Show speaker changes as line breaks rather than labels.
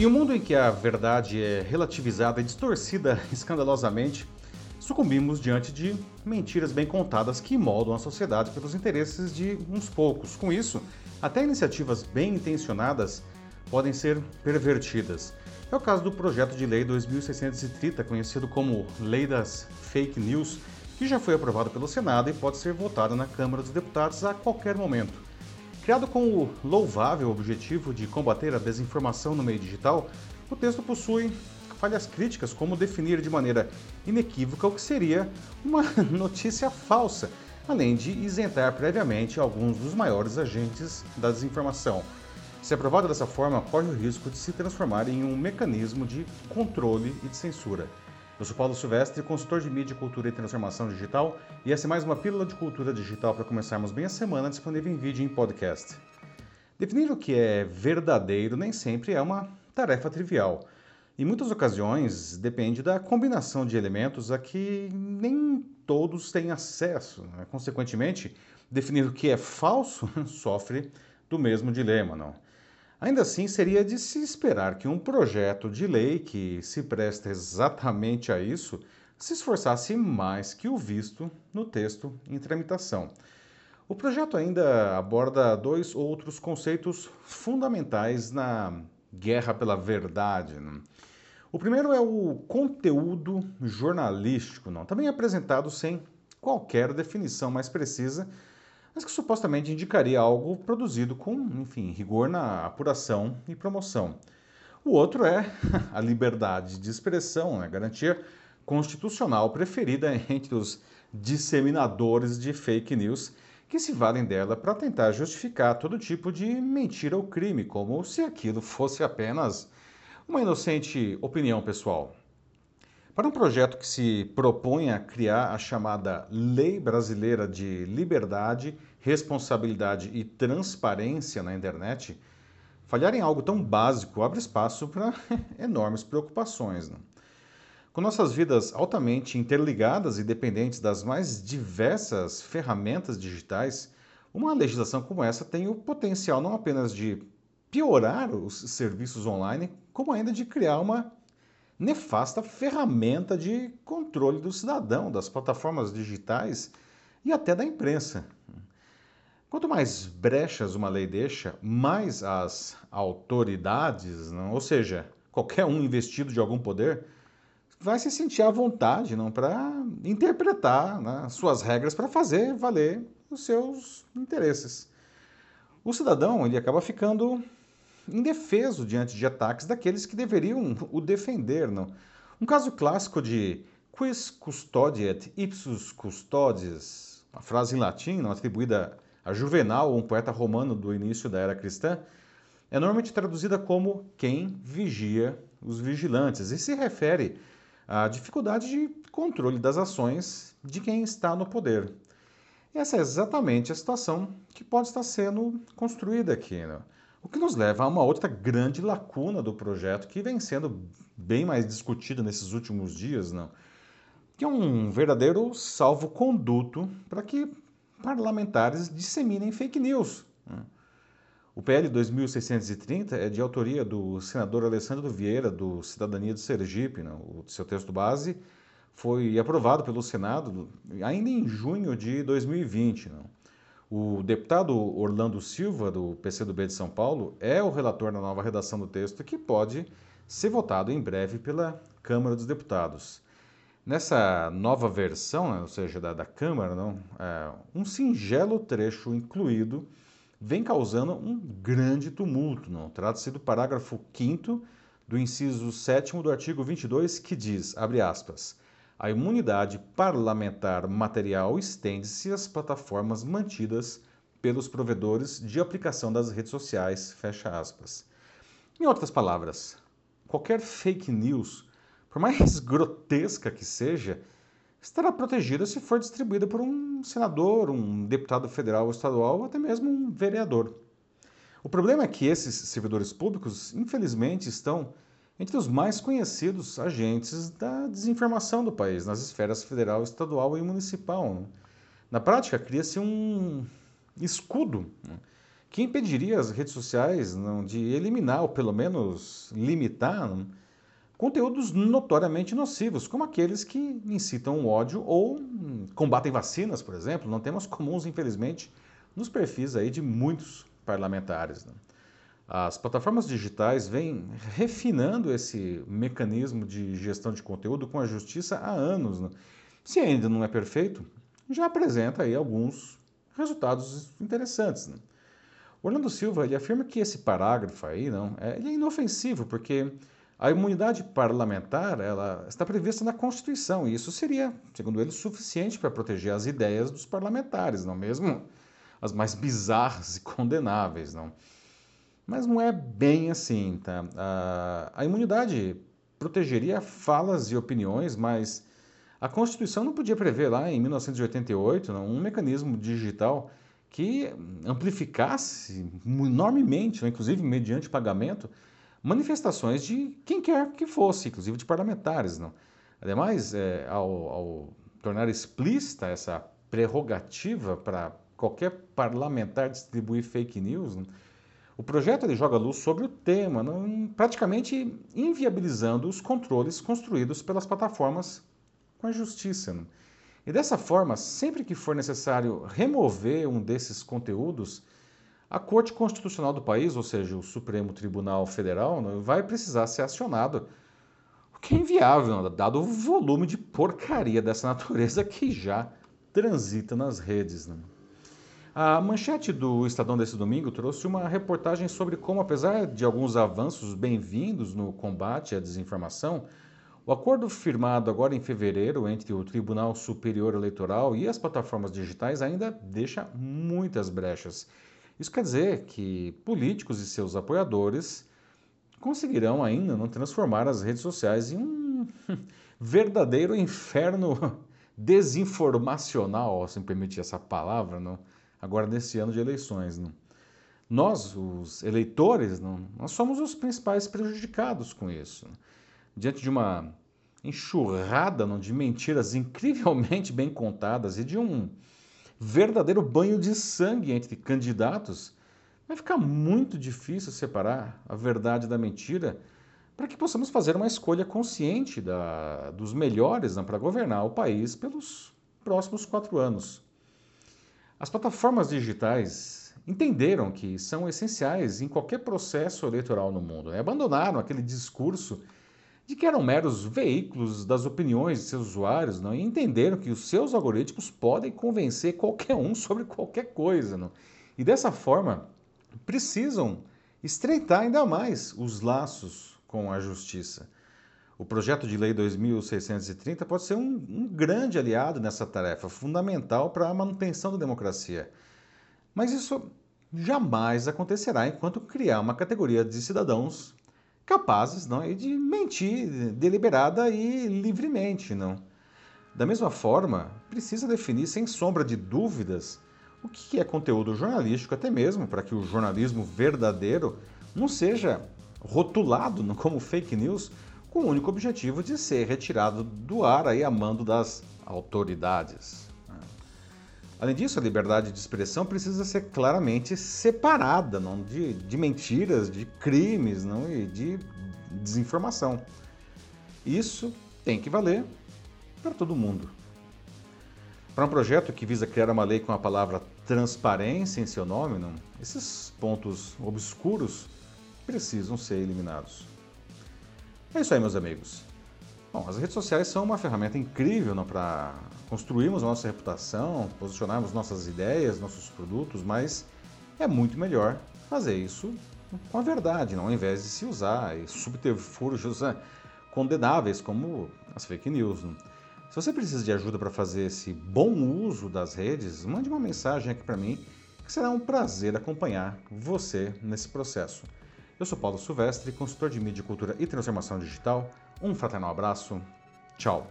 Em um mundo em que a verdade é relativizada e distorcida escandalosamente, sucumbimos diante de mentiras bem contadas que moldam a sociedade pelos interesses de uns poucos. Com isso, até iniciativas bem intencionadas podem ser pervertidas. É o caso do projeto de lei 2630, conhecido como Lei das Fake News, que já foi aprovado pelo Senado e pode ser votado na Câmara dos Deputados a qualquer momento. Criado com o louvável objetivo de combater a desinformação no meio digital, o texto possui falhas críticas, como definir de maneira inequívoca o que seria uma notícia falsa, além de isentar previamente alguns dos maiores agentes da desinformação. Se aprovado dessa forma, corre o risco de se transformar em um mecanismo de controle e de censura. Eu sou Paulo Silvestre, consultor de mídia, cultura e transformação digital, e essa é mais uma pílula de cultura digital para começarmos bem a semana, disponível em vídeo e em podcast. Definir o que é verdadeiro nem sempre é uma tarefa trivial. Em muitas ocasiões, depende da combinação de elementos a que nem todos têm acesso. Né? Consequentemente, definir o que é falso sofre do mesmo dilema. Não? Ainda assim, seria de se esperar que um projeto de lei que se presta exatamente a isso se esforçasse mais que o visto no texto em tramitação. O projeto ainda aborda dois outros conceitos fundamentais na guerra pela verdade. Né? O primeiro é o conteúdo jornalístico, não, também apresentado sem qualquer definição mais precisa, mas que supostamente indicaria algo produzido com, enfim, rigor na apuração e promoção. O outro é a liberdade de expressão, né, garantia constitucional preferida entre os disseminadores de fake news que se valem dela para tentar justificar todo tipo de mentira ou crime, como se aquilo fosse apenas uma inocente opinião pessoal. Para um projeto que se propõe a criar a chamada Lei Brasileira de Liberdade, Responsabilidade e Transparência na internet, falhar em algo tão básico abre espaço para enormes preocupações. Né? Com nossas vidas altamente interligadas e dependentes das mais diversas ferramentas digitais, uma legislação como essa tem o potencial não apenas de piorar os serviços online, como ainda de criar uma nefasta ferramenta de controle do cidadão, das plataformas digitais e até da imprensa. Quanto mais brechas uma lei deixa, mais as autoridades, não, ou seja, qualquer um investido de algum poder, vai se sentir à vontade não para interpretar né, suas regras para fazer valer os seus interesses. O cidadão ele acaba ficando indefeso diante de ataques daqueles que deveriam o defender. Não? Um caso clássico de quis custodiet ipsus custodis, uma frase em latim não, atribuída a Juvenal, um poeta romano do início da era cristã, é normalmente traduzida como quem vigia os vigilantes e se refere à dificuldade de controle das ações de quem está no poder. Essa é exatamente a situação que pode estar sendo construída aqui. Não? O que nos leva a uma outra grande lacuna do projeto que vem sendo bem mais discutida nesses últimos dias, não? que é um verdadeiro salvo-conduto para que parlamentares disseminem fake news. Né? O PL 2630 é de autoria do senador Alessandro Vieira, do Cidadania de Sergipe. Não? O seu texto base foi aprovado pelo Senado ainda em junho de 2020. Não? O deputado Orlando Silva, do PCdoB de São Paulo, é o relator na nova redação do texto que pode ser votado em breve pela Câmara dos Deputados. Nessa nova versão, né, ou seja, da, da Câmara, não, é, um singelo trecho incluído vem causando um grande tumulto. Trata-se do parágrafo 5 do inciso 7 do artigo 22, que diz, abre aspas, a imunidade parlamentar material estende-se às plataformas mantidas pelos provedores de aplicação das redes sociais, fecha aspas. Em outras palavras, qualquer fake news, por mais grotesca que seja, estará protegida se for distribuída por um senador, um deputado federal ou estadual ou até mesmo um vereador. O problema é que esses servidores públicos, infelizmente, estão entre os mais conhecidos agentes da desinformação do país, nas esferas federal, estadual e municipal. Né? Na prática, cria-se um escudo né? que impediria as redes sociais de eliminar ou pelo menos limitar não, conteúdos notoriamente nocivos, como aqueles que incitam o ódio ou combatem vacinas, por exemplo. Não temos comuns, infelizmente, nos perfis aí de muitos parlamentares. Né? As plataformas digitais vêm refinando esse mecanismo de gestão de conteúdo com a justiça há anos. Né? Se ainda não é perfeito, já apresenta aí alguns resultados interessantes. Né? Orlando Silva ele afirma que esse parágrafo aí não é, é inofensivo porque a imunidade parlamentar ela está prevista na Constituição e isso seria, segundo ele, suficiente para proteger as ideias dos parlamentares, não mesmo as mais bizarras e condenáveis, não. Mas não é bem assim, tá? A, a imunidade protegeria falas e opiniões, mas a Constituição não podia prever lá em 1988 não, um mecanismo digital que amplificasse enormemente, inclusive mediante pagamento, manifestações de quem quer que fosse, inclusive de parlamentares. Não. Ademais, é, ao, ao tornar explícita essa prerrogativa para qualquer parlamentar distribuir fake news, não, o projeto ele joga luz sobre o tema, não, praticamente inviabilizando os controles construídos pelas plataformas com a justiça. Não. E dessa forma, sempre que for necessário remover um desses conteúdos, a Corte Constitucional do país, ou seja, o Supremo Tribunal Federal, né, vai precisar ser acionado. O que é inviável, né, dado o volume de porcaria dessa natureza que já transita nas redes. Né? A manchete do Estadão desse domingo trouxe uma reportagem sobre como, apesar de alguns avanços bem-vindos no combate à desinformação, o acordo firmado agora em fevereiro entre o Tribunal Superior Eleitoral e as plataformas digitais ainda deixa muitas brechas. Isso quer dizer que políticos e seus apoiadores conseguirão ainda não transformar as redes sociais em um verdadeiro inferno desinformacional, se me permitir essa palavra, não? agora nesse ano de eleições. Não? Nós, os eleitores, não? nós somos os principais prejudicados com isso. Diante de uma enxurrada não, de mentiras incrivelmente bem contadas e de um verdadeiro banho de sangue entre candidatos, vai ficar muito difícil separar a verdade da mentira para que possamos fazer uma escolha consciente da, dos melhores para governar o país pelos próximos quatro anos. As plataformas digitais entenderam que são essenciais em qualquer processo eleitoral no mundo. Né? Abandonaram aquele discurso de que eram meros veículos das opiniões de seus usuários não? e entenderam que os seus algoritmos podem convencer qualquer um sobre qualquer coisa. Não? E dessa forma, precisam estreitar ainda mais os laços com a justiça. O projeto de lei 2630 pode ser um, um grande aliado nessa tarefa, fundamental para a manutenção da democracia. Mas isso jamais acontecerá enquanto criar uma categoria de cidadãos capazes não, de mentir deliberada e livremente. Não. Da mesma forma, precisa definir sem sombra de dúvidas o que é conteúdo jornalístico, até mesmo para que o jornalismo verdadeiro não seja rotulado como fake news com o único objetivo de ser retirado do ar aí a mando das autoridades. Além disso, a liberdade de expressão precisa ser claramente separada não, de, de mentiras, de crimes não, e de desinformação. Isso tem que valer para todo mundo. Para um projeto que visa criar uma lei com a palavra transparência em seu nome, não, esses pontos obscuros precisam ser eliminados. É isso aí, meus amigos. Bom, as redes sociais são uma ferramenta incrível para construirmos nossa reputação, posicionarmos nossas ideias, nossos produtos, mas é muito melhor fazer isso com a verdade, não ao invés de se usar subterfúgios né, condenáveis como as fake news. Né? Se você precisa de ajuda para fazer esse bom uso das redes, mande uma mensagem aqui para mim, que será um prazer acompanhar você nesse processo. Eu sou Paulo Silvestre, consultor de mídia, cultura e transformação digital um fraternal abraço. Tchau.